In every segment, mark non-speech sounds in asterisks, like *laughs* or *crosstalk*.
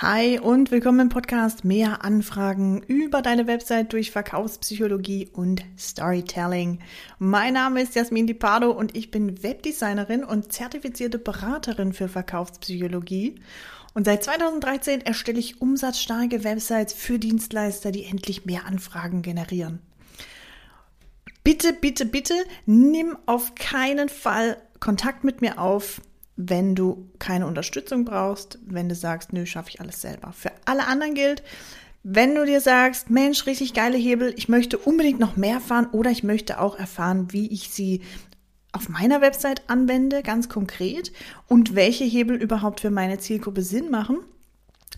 Hi und willkommen im Podcast Mehr Anfragen über deine Website durch Verkaufspsychologie und Storytelling. Mein Name ist Jasmin Di Pardo und ich bin Webdesignerin und zertifizierte Beraterin für Verkaufspsychologie. Und seit 2013 erstelle ich umsatzstarke Websites für Dienstleister, die endlich mehr Anfragen generieren. Bitte, bitte, bitte nimm auf keinen Fall Kontakt mit mir auf, wenn du keine Unterstützung brauchst, wenn du sagst, nö, schaffe ich alles selber. Für alle anderen gilt, wenn du dir sagst, Mensch, richtig geile Hebel, ich möchte unbedingt noch mehr erfahren oder ich möchte auch erfahren, wie ich sie auf meiner Website anwende, ganz konkret und welche Hebel überhaupt für meine Zielgruppe Sinn machen,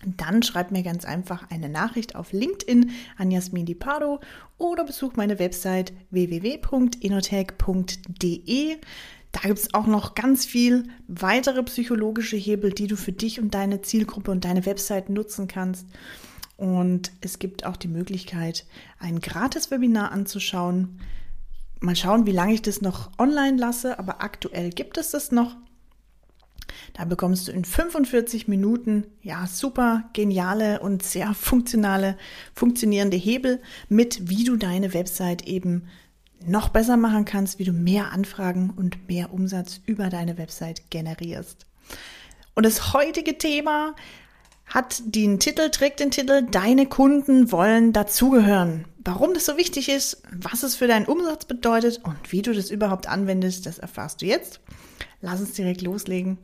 dann schreib mir ganz einfach eine Nachricht auf LinkedIn an Jasmin Di Pardo oder besuch meine Website www.inotech.de. Da gibt es auch noch ganz viel weitere psychologische Hebel, die du für dich und deine Zielgruppe und deine Website nutzen kannst. Und es gibt auch die Möglichkeit, ein Gratis-Webinar anzuschauen. Mal schauen, wie lange ich das noch online lasse, aber aktuell gibt es das noch. Da bekommst du in 45 Minuten ja super geniale und sehr *laughs* funktionale, funktionierende Hebel mit, wie du deine Website eben noch besser machen kannst, wie du mehr Anfragen und mehr Umsatz über deine Website generierst. Und das heutige Thema hat den Titel, trägt den Titel Deine Kunden wollen dazugehören. Warum das so wichtig ist, was es für deinen Umsatz bedeutet und wie du das überhaupt anwendest, das erfährst du jetzt. Lass uns direkt loslegen.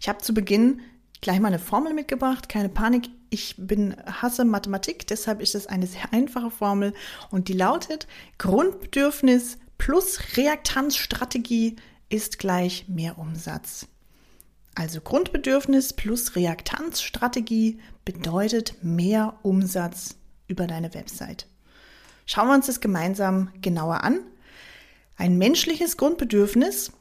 Ich habe zu Beginn gleich mal eine Formel mitgebracht. Keine Panik, ich bin hasse Mathematik, deshalb ist es eine sehr einfache Formel und die lautet Grundbedürfnis plus Reaktanzstrategie ist gleich mehr Umsatz. Also Grundbedürfnis plus Reaktanzstrategie bedeutet mehr Umsatz über deine Website. Schauen wir uns das gemeinsam genauer an. Ein menschliches Grundbedürfnis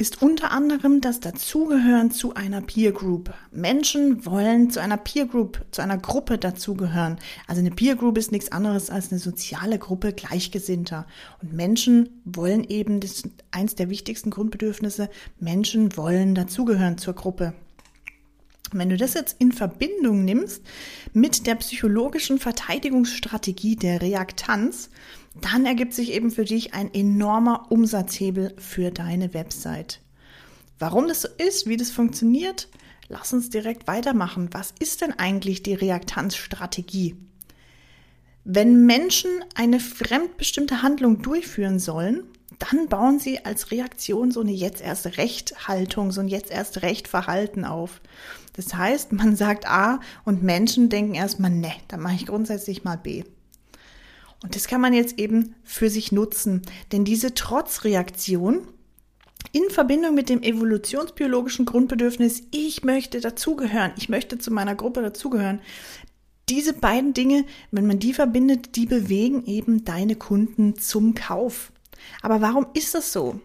ist unter anderem das Dazugehören zu einer Peer Group. Menschen wollen zu einer Peer Group, zu einer Gruppe dazugehören. Also eine Peer Group ist nichts anderes als eine soziale Gruppe Gleichgesinnter. Und Menschen wollen eben, das ist eins der wichtigsten Grundbedürfnisse, Menschen wollen dazugehören zur Gruppe. Wenn du das jetzt in Verbindung nimmst mit der psychologischen Verteidigungsstrategie der Reaktanz, dann ergibt sich eben für dich ein enormer Umsatzhebel für deine Website. Warum das so ist, wie das funktioniert, lass uns direkt weitermachen. Was ist denn eigentlich die Reaktanzstrategie? Wenn Menschen eine fremdbestimmte Handlung durchführen sollen, dann bauen sie als Reaktion so eine jetzt erst Recht Haltung, so ein jetzt erst Recht Verhalten auf. Das heißt, man sagt A und Menschen denken erstmal, ne, dann mache ich grundsätzlich mal B. Und das kann man jetzt eben für sich nutzen, denn diese Trotzreaktion in Verbindung mit dem evolutionsbiologischen Grundbedürfnis, ich möchte dazugehören, ich möchte zu meiner Gruppe dazugehören, diese beiden Dinge, wenn man die verbindet, die bewegen eben deine Kunden zum Kauf. Aber warum ist das so?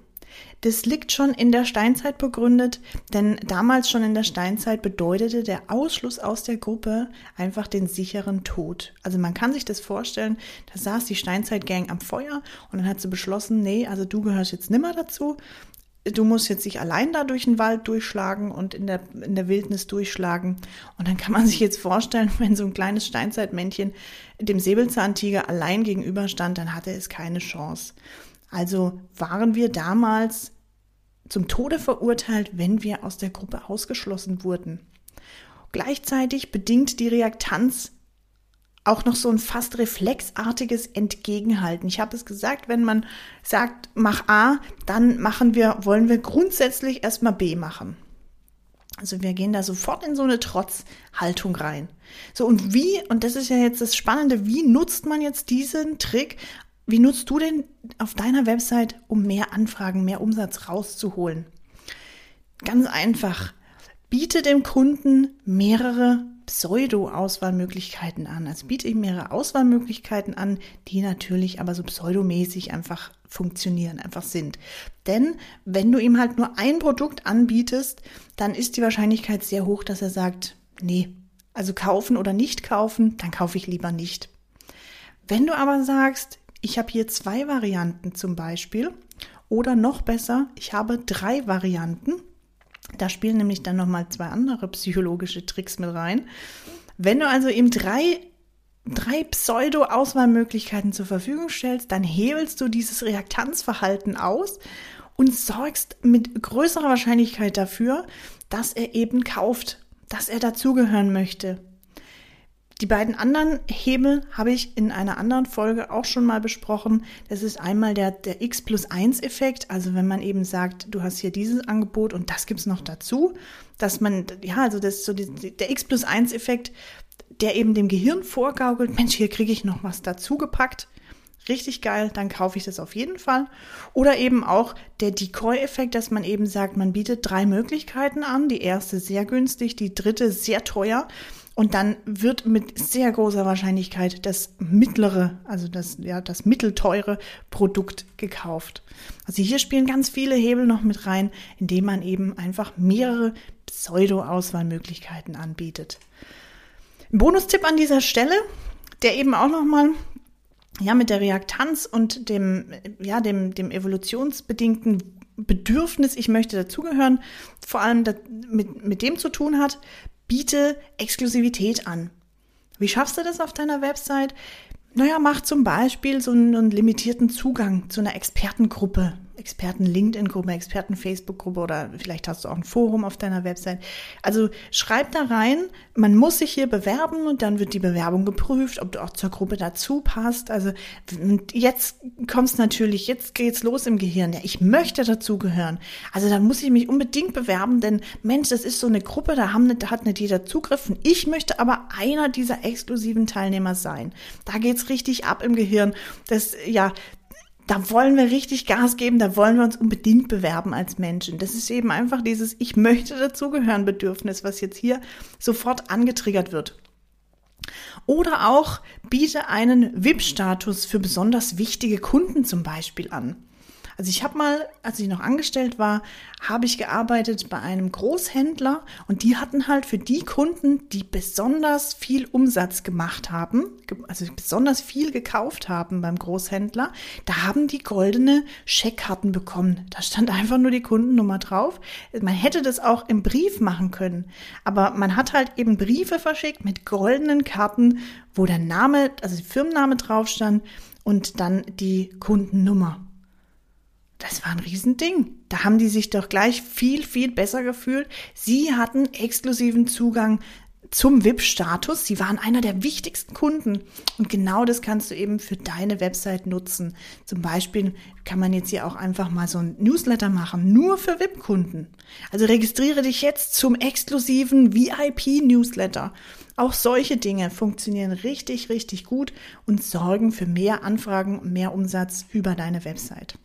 Das liegt schon in der Steinzeit begründet, denn damals schon in der Steinzeit bedeutete der Ausschluss aus der Gruppe einfach den sicheren Tod. Also man kann sich das vorstellen, da saß die Steinzeitgang am Feuer und dann hat sie beschlossen, nee, also du gehörst jetzt nimmer dazu, du musst jetzt dich allein da durch den Wald durchschlagen und in der, in der Wildnis durchschlagen. Und dann kann man sich jetzt vorstellen, *laughs* wenn so ein kleines Steinzeitmännchen dem Säbelzahntiger allein gegenüberstand, dann hatte es keine Chance. Also waren wir damals zum Tode verurteilt, wenn wir aus der Gruppe ausgeschlossen wurden. Gleichzeitig bedingt die Reaktanz auch noch so ein fast reflexartiges Entgegenhalten. Ich habe es gesagt, wenn man sagt, mach A, dann machen wir, wollen wir grundsätzlich erstmal B machen. Also wir gehen da sofort in so eine Trotzhaltung rein. So und wie, und das ist ja jetzt das Spannende, wie nutzt man jetzt diesen Trick wie nutzt du denn auf deiner Website, um mehr Anfragen, mehr Umsatz rauszuholen? Ganz einfach. Biete dem Kunden mehrere Pseudo-Auswahlmöglichkeiten an. Also biete ihm mehrere Auswahlmöglichkeiten an, die natürlich aber so pseudomäßig einfach funktionieren, einfach sind. Denn wenn du ihm halt nur ein Produkt anbietest, dann ist die Wahrscheinlichkeit sehr hoch, dass er sagt, nee, also kaufen oder nicht kaufen, dann kaufe ich lieber nicht. Wenn du aber sagst, ich habe hier zwei Varianten zum Beispiel oder noch besser, ich habe drei Varianten. Da spielen nämlich dann nochmal zwei andere psychologische Tricks mit rein. Wenn du also eben drei, drei Pseudo-Auswahlmöglichkeiten zur Verfügung stellst, dann hebelst du dieses Reaktanzverhalten aus und sorgst mit größerer Wahrscheinlichkeit dafür, dass er eben kauft, dass er dazugehören möchte. Die beiden anderen Hebel habe ich in einer anderen Folge auch schon mal besprochen. Das ist einmal der, der X plus 1 Effekt. Also wenn man eben sagt, du hast hier dieses Angebot und das gibt's noch dazu, dass man, ja, also das ist so die, der X plus 1 Effekt, der eben dem Gehirn vorgaukelt, Mensch, hier kriege ich noch was dazu gepackt richtig geil, dann kaufe ich das auf jeden Fall. Oder eben auch der Decoy-Effekt, dass man eben sagt, man bietet drei Möglichkeiten an. Die erste sehr günstig, die dritte sehr teuer. Und dann wird mit sehr großer Wahrscheinlichkeit das mittlere, also das, ja, das mittelteure Produkt gekauft. Also hier spielen ganz viele Hebel noch mit rein, indem man eben einfach mehrere Pseudo-Auswahlmöglichkeiten anbietet. Ein Bonustipp an dieser Stelle, der eben auch nochmal ja, mit der Reaktanz und dem, ja, dem, dem evolutionsbedingten Bedürfnis, ich möchte dazugehören, vor allem mit, mit dem zu tun hat, biete Exklusivität an. Wie schaffst du das auf deiner Website? Naja, mach zum Beispiel so einen, einen limitierten Zugang zu einer Expertengruppe Experten-LinkedIn-Gruppe, Experten-Facebook-Gruppe oder vielleicht hast du auch ein Forum auf deiner Website. Also schreib da rein, man muss sich hier bewerben und dann wird die Bewerbung geprüft, ob du auch zur Gruppe dazu passt. Also jetzt kommst natürlich, jetzt geht's los im Gehirn. Ja, ich möchte dazugehören. Also da muss ich mich unbedingt bewerben, denn Mensch, das ist so eine Gruppe, da haben, da hat nicht jeder Zugriff. Und ich möchte aber einer dieser exklusiven Teilnehmer sein. Da geht's richtig ab im Gehirn. Das, ja, da wollen wir richtig Gas geben, da wollen wir uns unbedingt bewerben als Menschen. Das ist eben einfach dieses Ich möchte dazugehören Bedürfnis, was jetzt hier sofort angetriggert wird. Oder auch biete einen VIP-Status für besonders wichtige Kunden zum Beispiel an. Also ich habe mal, als ich noch angestellt war, habe ich gearbeitet bei einem Großhändler und die hatten halt für die Kunden, die besonders viel Umsatz gemacht haben, also besonders viel gekauft haben beim Großhändler, da haben die goldene Scheckkarten bekommen. Da stand einfach nur die Kundennummer drauf. Man hätte das auch im Brief machen können, aber man hat halt eben Briefe verschickt mit goldenen Karten, wo der Name, also der Firmenname drauf stand und dann die Kundennummer das war ein Riesending. Da haben die sich doch gleich viel, viel besser gefühlt. Sie hatten exklusiven Zugang zum VIP-Status. Sie waren einer der wichtigsten Kunden. Und genau das kannst du eben für deine Website nutzen. Zum Beispiel kann man jetzt hier auch einfach mal so ein Newsletter machen, nur für VIP-Kunden. Also registriere dich jetzt zum exklusiven VIP-Newsletter. Auch solche Dinge funktionieren richtig, richtig gut und sorgen für mehr Anfragen, mehr Umsatz über deine Website.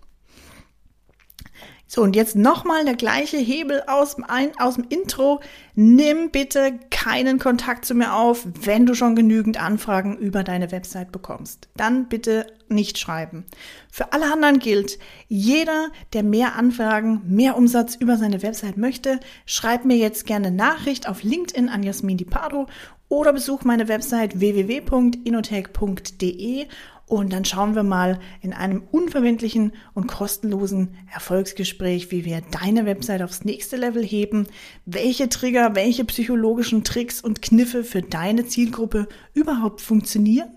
So, und jetzt nochmal der gleiche Hebel aus dem, Ein aus dem Intro. Nimm bitte keinen Kontakt zu mir auf, wenn du schon genügend Anfragen über deine Website bekommst. Dann bitte nicht schreiben. Für alle anderen gilt, jeder, der mehr Anfragen, mehr Umsatz über seine Website möchte, schreib mir jetzt gerne Nachricht auf LinkedIn an Jasmin Di Pardo oder besuch meine Website www.inotech.de und dann schauen wir mal in einem unverbindlichen und kostenlosen Erfolgsgespräch, wie wir deine Website aufs nächste Level heben, welche Trigger, welche psychologischen Tricks und Kniffe für deine Zielgruppe überhaupt funktionieren.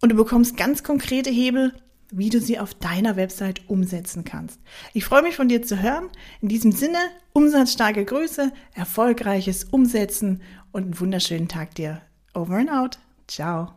Und du bekommst ganz konkrete Hebel, wie du sie auf deiner Website umsetzen kannst. Ich freue mich von dir zu hören. In diesem Sinne, umsatzstarke Grüße, erfolgreiches Umsetzen und einen wunderschönen Tag dir. Over and out. Ciao.